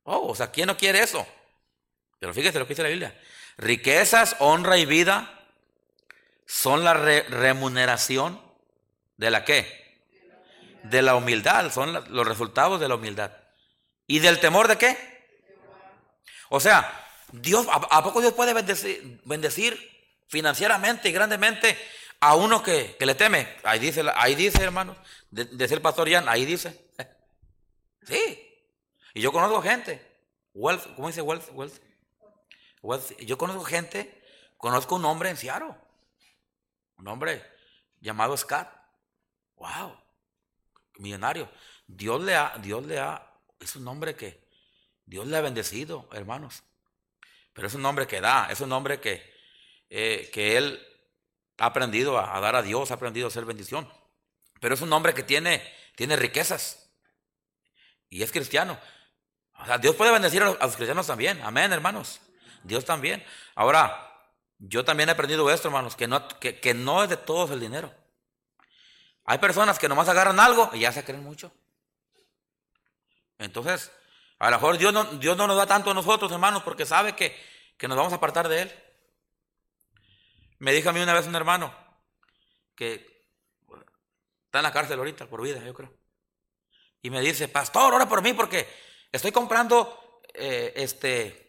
Oh, o sea, ¿quién no quiere eso? Pero fíjese lo que dice la Biblia. Riquezas, honra y vida son la remuneración de la qué? De la humildad, son los resultados de la humildad. ¿Y del temor de qué? O sea, Dios, ¿a, poco Dios puede bendecir, financieramente y grandemente a uno que, le teme? Ahí dice, ahí dice hermanos, de, ser pastor Jan, ahí dice. *laughs* Sí. Y yo conozco gente, ¿cómo dice wealth? wealth? Yo conozco gente, conozco un hombre en Seattle, un hombre llamado Scott. Wow, millonario. Dios le ha, Dios le ha es un nombre que Dios le ha bendecido, hermanos. Pero es un nombre que da, es un nombre que, eh, que él ha aprendido a, dar a Dios, ha aprendido a hacer bendición. Pero es un hombre que tiene, tiene riquezas. Y es cristiano. O sea, Dios puede bendecir a los, cristianos también. Amén, hermanos. Dios también. Ahora, yo también he aprendido esto, hermanos, que no, que, que no es de todos el dinero. Hay personas que nomás agarran algo y ya se creen mucho. Entonces, a lo mejor Dios no, Dios no nos da tanto a nosotros, hermanos, porque sabe que, que nos vamos a apartar de Él. Me dijo a mí una vez un hermano que está en la cárcel ahorita por vida, yo creo. Y me dice, pastor, ora por mí porque estoy comprando eh, este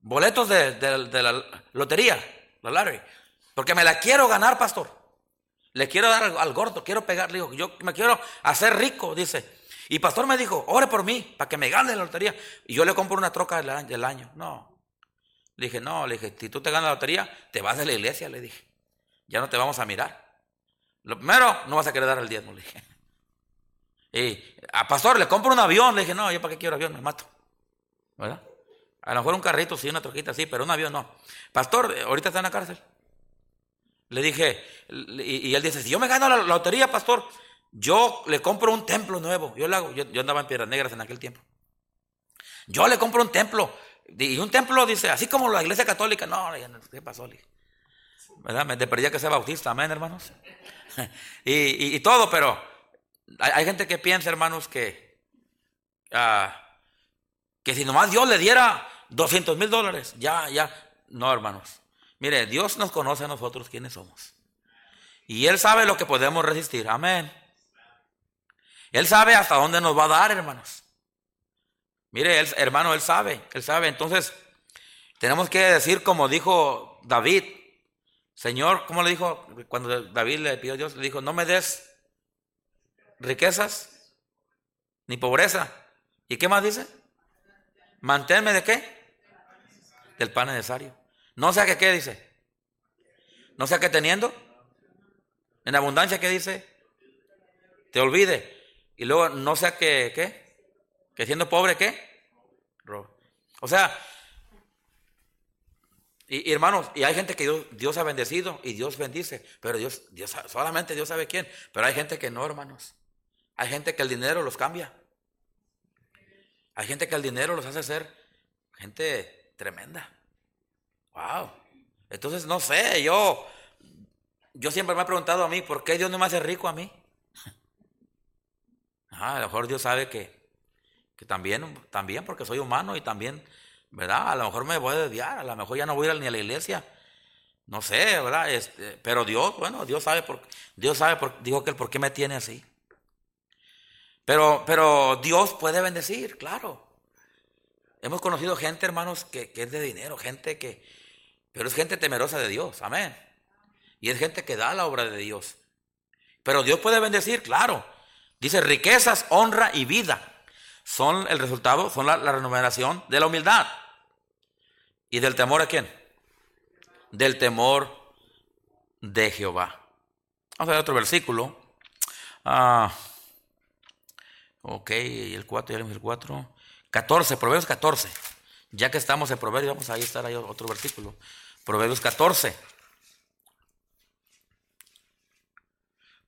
boletos de, la lotería, la lottery, porque me la quiero ganar, pastor. Le quiero dar al, gordo, quiero pegarle, digo, yo me quiero hacer rico, dice. Y pastor me dijo, ore por mí, para que me gane la lotería. Y yo le compro una troca del año. No. Le dije, no, le dije, si tú te ganas la lotería, te vas de la iglesia, le dije. Ya no te vamos a mirar. Lo primero, no vas a querer dar el diezmo, le dije. *laughs* Y a pastor le compro un avión. Le dije, no, yo para qué quiero avión, me mato. ¿Verdad? A lo mejor un carrito, sí, una troquita, sí, pero un avión no. Pastor, ahorita está en la cárcel. Le dije, y, él dice, si yo me gano la lotería, pastor, yo le compro un templo nuevo. Yo, le hago, yo, andaba en Piedras Negras en aquel tiempo. Yo le compro un templo. Y un templo dice, así como la iglesia católica. No, ¿qué pasó? ¿Verdad? Me perdía que sea bautista. Amén, hermanos. *laughs* y, todo, pero hay, gente que piensa, hermanos, que, ah, que si nomás Dios le diera 200 mil dólares, ya, ya. No, hermanos. Mire, Dios nos conoce a nosotros quiénes somos. Y Él sabe lo que podemos resistir. Amén. Él sabe hasta dónde nos va a dar, hermanos. Mire, hermano, Él sabe, Él sabe. Entonces, tenemos que decir como dijo David, Señor, ¿cómo le dijo? Cuando David le pidió a Dios, le dijo, no me des riquezas ni pobreza. ¿Y qué más dice? Manténme de qué? Del pan necesario. No sea que qué dice. No sea que teniendo. En abundancia, ¿qué dice? Te olvide. Y luego no sea que, ¿qué? Que siendo pobre, ¿qué? O sea, y, hermanos, y hay gente que Dios, ha bendecido y Dios bendice, pero Dios, Dios, solamente Dios sabe quién. Pero hay gente que no, hermanos. Hay gente que el dinero los cambia. Hay gente que el dinero los hace ser gente tremenda. Wow. Entonces, no sé, yo, yo siempre me he preguntado a mí, ¿por qué Dios no me hace rico a mí? a lo mejor Dios sabe que, que también, también, porque soy humano y también, ¿verdad? A lo mejor me voy a desviar, a lo mejor ya no voy a ir ni a la iglesia. No sé, ¿verdad? Este, pero Dios, bueno, Dios sabe por Dios sabe por, dijo que el por qué me tiene así. Pero, pero Dios puede bendecir, claro. Hemos conocido gente, hermanos, que, es de dinero, gente que, pero es gente temerosa de Dios, amén. Y es gente que da la obra de Dios. Pero Dios puede bendecir, claro. Dice riquezas, honra y vida. Son el resultado, son la, remuneración de la humildad. ¿Y del temor a quién? Del temor de Jehová. Vamos a ver otro versículo. Ah, ok, el 4, ya el 4. 14, Proverbios 14. Ya que estamos en Proverbios, vamos a estar ahí otro versículo. Proverbios 14.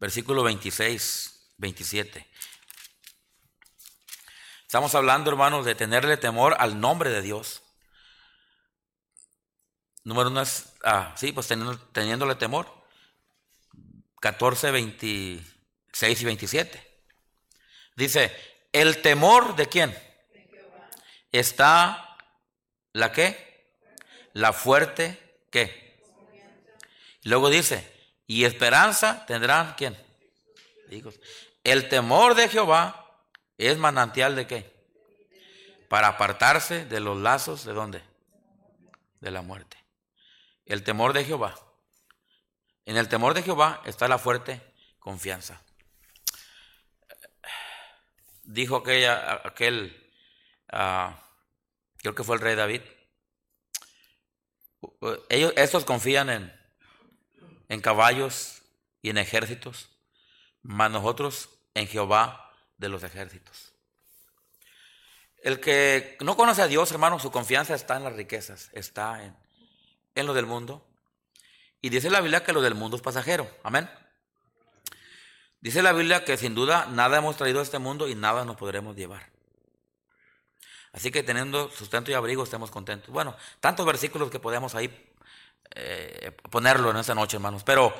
Versículo 26, 27. Estamos hablando, hermanos, de tenerle temor al nombre de Dios. Número uno es, ah, sí, pues teniéndole temor. 14, 26 y 27. Dice, el temor de quién? Está la qué? La fuerte qué. Luego dice, y esperanza tendrán quién? Hijos. El temor de Jehová es manantial de qué? Para apartarse de los lazos de dónde? De la muerte. El temor de Jehová. En el temor de Jehová está la fuerte confianza. Dijo aquella, aquel, uh, creo que fue el rey David, ellos, estos confían en, en caballos y en ejércitos, mas nosotros en Jehová de los ejércitos. El que no conoce a Dios, hermano, su confianza está en las riquezas, está en, en lo del mundo. Y dice la Biblia que lo del mundo es pasajero. Amén. Dice la Biblia que sin duda nada hemos traído a este mundo y nada nos podremos llevar. Así que teniendo sustento y abrigo estemos contentos. Bueno, tantos versículos que podemos ahí eh, ponerlo en esta noche, hermanos. Pero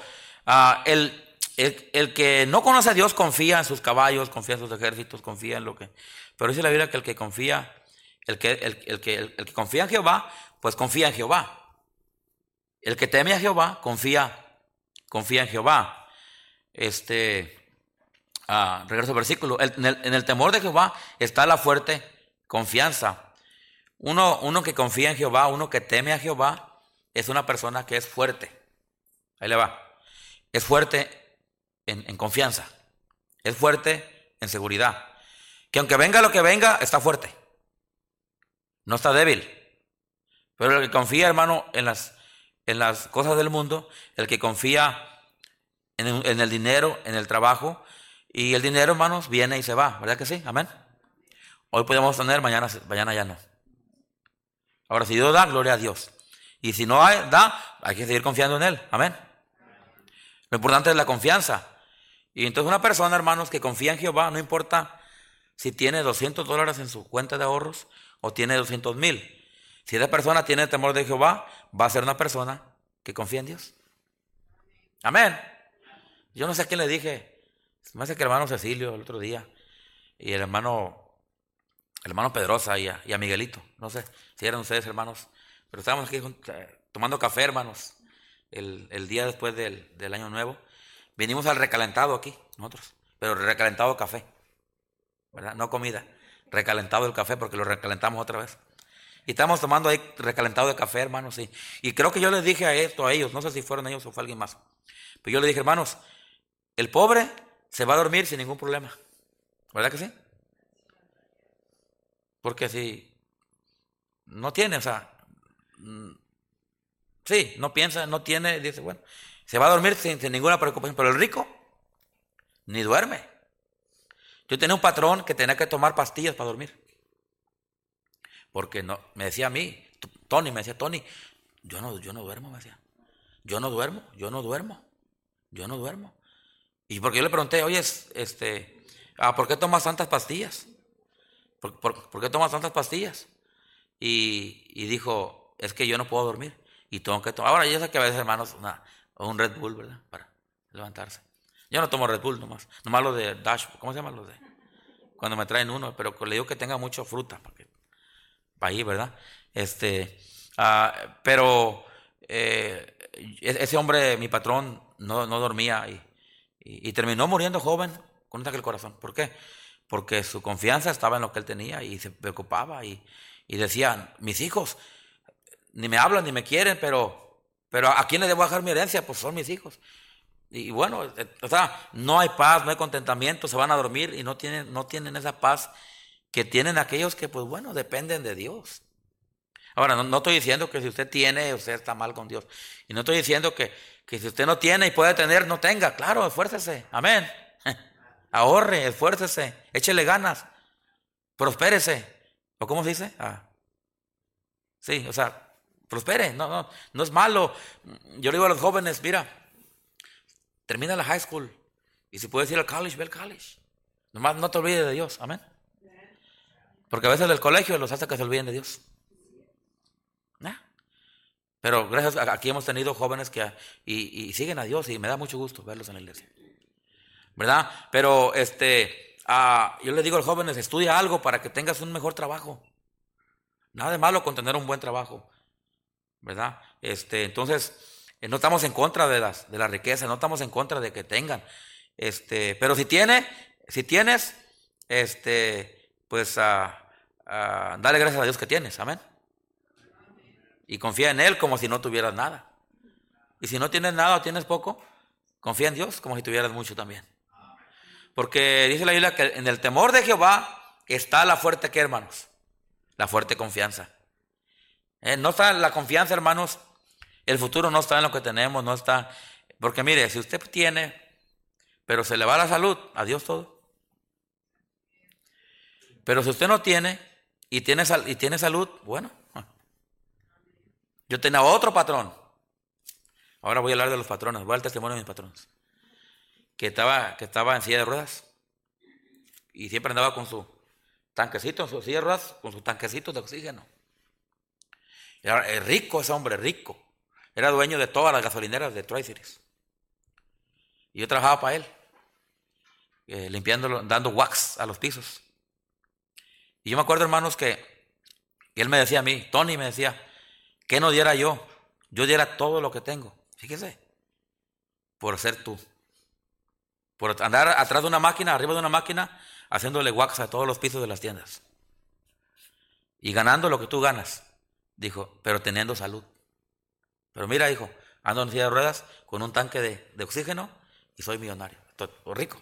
ah, el, el, que no conoce a Dios confía en sus caballos, confía en sus ejércitos, confía en lo que... Pero dice la Biblia que el que confía, el que, el, que, el, que confía en Jehová, pues confía en Jehová. El que teme a Jehová, confía, confía en Jehová. Este, ah, regreso al versículo. en, el, temor de Jehová está la fuerte confianza. Uno, uno que confía en Jehová, uno que teme a Jehová, es una persona que es fuerte. Ahí le va. Es fuerte en, confianza, es fuerte en seguridad. Que aunque venga lo que venga, está fuerte. No está débil. Pero el que confía, hermano, en las, en las cosas del mundo, el que confía en en el, dinero, en el trabajo, y el dinero, hermanos, viene y se va, ¿verdad que sí? Amén. Hoy podemos tener, mañana, mañana ya no. Ahora, si Dios da, gloria a Dios. Y si no hay, da, hay que seguir confiando en Él. Amén. Lo importante es la confianza. Y entonces una persona, hermanos, que confía en Jehová, no importa si tiene 200 dólares en su cuenta de ahorros o tiene 200 mil. Si esa persona tiene temor de Jehová, va a ser una persona que confía en Dios. Amén. Yo no sé a quién le dije. Me hace que el hermano Cecilio el otro día y el hermano, hermano Pedrosa y a, Miguelito. No sé si eran ustedes hermanos. Pero estábamos aquí eh, tomando café, hermanos, el, día después del, año nuevo. Venimos al recalentado aquí, nosotros, pero recalentado café, ¿verdad? No comida, recalentado el café porque lo recalentamos otra vez. Y estamos tomando ahí recalentado de café, hermanos, sí. Y creo que yo les dije a esto a ellos, no sé si fueron ellos o fue alguien más. Pero yo les dije, hermanos, el pobre se va a dormir sin ningún problema. ¿Verdad que sí? Porque si no tiene, o sea, mm, sí, no piensa, no tiene, dice, bueno, se va a dormir sin, ninguna preocupación, pero el rico ni duerme. Yo tenía un patrón que tenía que tomar pastillas para dormir. Porque no, me decía a mí, Tony, me decía, Tony, yo no, yo no duermo, me decía. Yo no duermo, yo no duermo, yo no duermo. Y porque yo le pregunté, oye, este, ah, ¿por qué tomas tantas pastillas? ¿Por, qué tomas tantas pastillas? Y, dijo, es que yo no puedo dormir. Y tengo que tomar. Ahora, yo sé que a veces, hermanos, una, un Red Bull, ¿verdad? Para levantarse. Yo no tomo Red Bull nomás. Nomás lo de Dash, ¿cómo se llama lo de? Cuando me traen uno, pero le digo que tenga mucha fruta para, ahí, ¿verdad? Este, ah, pero eh, e-, ese hombre, mi patrón, no, no dormía y, y, terminó muriendo joven con un ataque al corazón. ¿Por qué? Porque su confianza estaba en lo que él tenía y se preocupaba y, y decía, mis hijos ni me hablan ni me quieren, pero pero ¿a quién le debo dejar mi herencia? Pues son mis hijos. Y bueno, eh, o sea, no hay paz, no hay contentamiento, se van a dormir y no tienen, no tienen esa paz que tienen aquellos que, pues bueno, dependen de Dios. Ahora, no, estoy diciendo que si usted tiene, usted está mal con Dios. Y no estoy diciendo que, que si usted no tiene y puede tener, no tenga. Claro, esfuércese. Amén. Ahorre, esfuércese, échele ganas, prospérese. ¿O cómo se dice? Ah. Sí, o sea, prospere, no, no, no es malo. Yo le digo a los jóvenes, mira, termina la high school y si puedes ir al college, ve al college. Nomás no te olvides de Dios, amén. Porque a veces el colegio los hace que se olviden de Dios. Pero gracias, aquí hemos tenido jóvenes que y, siguen a Dios y me da mucho gusto verlos en la iglesia. ¿Verdad? Pero este, ah, yo le digo a los jóvenes, estudia algo para que tengas un mejor trabajo. Nada de malo con tener un buen trabajo. ¿Verdad? Este, entonces, eh, no estamos en contra de las de la riqueza, no estamos en contra de que tengan. Este, pero si tiene, si tienes, este, pues uh, dale gracias a Dios que tienes, amén. Y confía en Él como si no tuvieras nada. Y si no tienes nada o tienes poco, confía en Dios como si tuvieras mucho también. Porque dice la Biblia que en el temor de Jehová está la fuerte que, hermanos, la fuerte confianza. Eh, no está la confianza, hermanos. El futuro no está en lo que tenemos, no está. Porque mire, si usted tiene, pero se le va la salud, adiós todo. Pero si usted no tiene y tiene, y tiene salud, bueno, *laughs* yo tenía otro patrón. Ahora voy a hablar de los patrones, voy al testimonio de mis patrones. Que estaba, que estaba en silla de ruedas. Y siempre andaba con su tanquecito, en su silla de ruedas, con su tanquecito de oxígeno. Era rico ese hombre, rico. Era dueño de todas las gasolineras de Tri-Cities. Y yo trabajaba para él, eh, limpiándolo, dando wax a los pisos. Y yo me acuerdo, hermanos, que él me decía a mí, Tony me decía, ¿Qué no diera yo? Yo diera todo lo que tengo. Fíjese. Por ser tú. Por andar atrás de una máquina, arriba de una máquina, haciéndole wax a todos los pisos de las tiendas. Y ganando lo que tú ganas. Dijo, pero teniendo salud. Pero mira, hijo, ando en silla de ruedas con un tanque de, oxígeno y soy millonario. Estoy rico.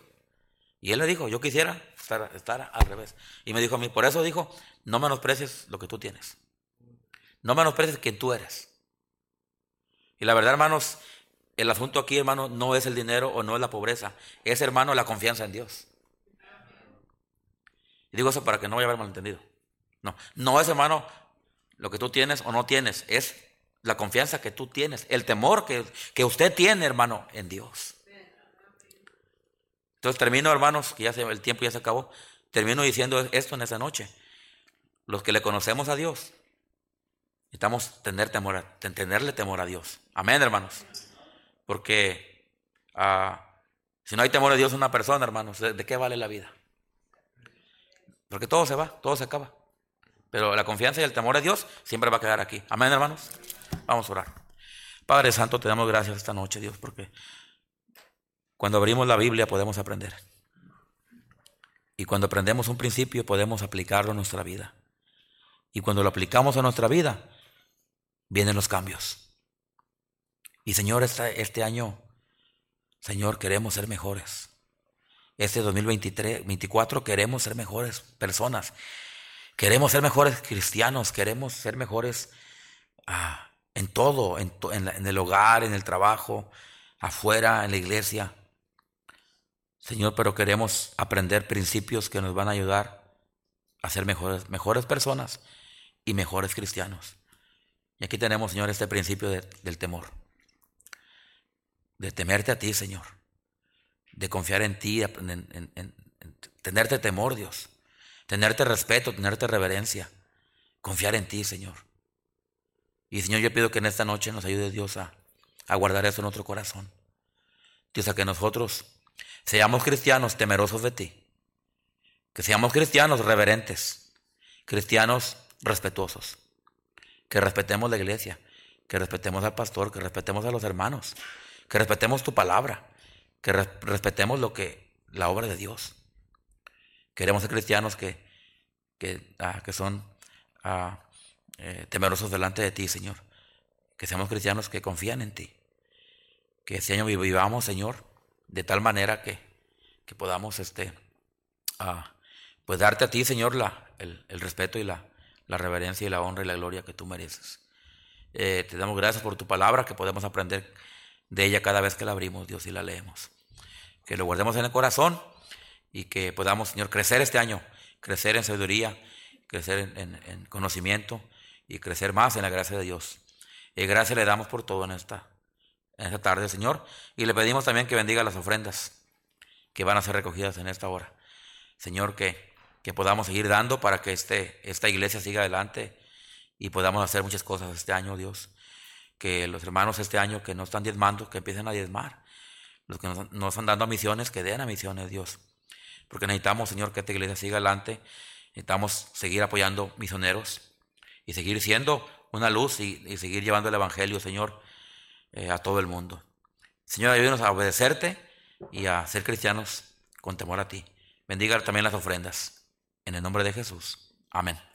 Y él le dijo, yo quisiera estar, estar al revés. Y me dijo a mí, por eso dijo, no menosprecies lo que tú tienes. No menosprecies quien tú eres. Y la verdad, hermanos, el asunto aquí, hermano, no es el dinero o no es la pobreza. Es, hermano, la confianza en Dios. Digo eso para que no vaya a haber malentendido. No, no es, hermano, lo que tú tienes o no tienes. Es la confianza que tú tienes. El temor que, que usted tiene, hermano, en Dios. Entonces termino, hermanos, que ya el tiempo ya se acabó. Termino diciendo esto en esa noche. Los que le conocemos a Dios, Necesitamos tener temor, tenerle temor a Dios. Amén, hermanos. Porque ah, si no hay temor a Dios en una persona, hermanos, ¿de, qué vale la vida? Porque todo se va, todo se acaba. Pero la confianza y el temor a Dios siempre va a quedar aquí. Amén, hermanos. Vamos a orar. Padre Santo, te damos gracias esta noche, Dios, porque cuando abrimos la Biblia podemos aprender. Y cuando aprendemos un principio podemos aplicarlo a nuestra vida. Y cuando lo aplicamos a nuestra vida, vienen los cambios. Y Señor, este, año, Señor, queremos ser mejores. Este 2023, 2024 queremos ser mejores personas. Queremos ser mejores cristianos, queremos ser mejores ah, en todo, en, en el hogar, en el trabajo, afuera, en la iglesia. Señor, pero queremos aprender principios que nos van a ayudar a ser mejores, mejores personas y mejores cristianos. Y aquí tenemos, Señor, este principio del temor. De temerte a ti, Señor. De confiar en ti, en, tenerte temor, Dios. Tenerte respeto, tenerte reverencia. Confiar en ti, Señor. Y Señor, yo pido que en esta noche nos ayude Dios a, guardar eso en nuestro corazón. Dios, a que nosotros seamos cristianos temerosos de ti. Que seamos cristianos reverentes. Cristianos respetuosos que respetemos la iglesia, que respetemos al pastor, que respetemos a los hermanos, que respetemos tu palabra, que respetemos lo que la obra de Dios. Queremos ser cristianos que, que, ah, que son ah, eh, temerosos delante de ti, Señor. Que seamos cristianos que confían en ti. Que ese año vivamos, Señor, de tal manera que, que podamos este, ah, pues darte a ti, Señor, la, el, el respeto y la, la reverencia y la honra y la gloria que tú mereces. Eh, te damos gracias por tu palabra, que podemos aprender de ella cada vez que la abrimos, Dios, y la leemos. Que lo guardemos en el corazón y que podamos, Señor, crecer este año, crecer en sabiduría, crecer en, conocimiento y crecer más en la gracia de Dios. Y gracias le damos por todo en esta, en esta tarde, Señor. Y le pedimos también que bendiga las ofrendas que van a ser recogidas en esta hora. Señor, que, que podamos seguir dando para que este, esta iglesia siga adelante y podamos hacer muchas cosas este año, Dios. Que los hermanos este año que no están diezmando, que empiecen a diezmar. Los que no están dando a misiones, que den a misiones, Dios. Porque necesitamos, Señor, que esta iglesia siga adelante. Necesitamos seguir apoyando misioneros y seguir siendo una luz y, seguir llevando el Evangelio, Señor, eh, a todo el mundo. Señor, ayúdanos a obedecerte y a ser cristianos con temor a ti. Bendiga también las ofrendas. En el nombre de Jesús. Amén.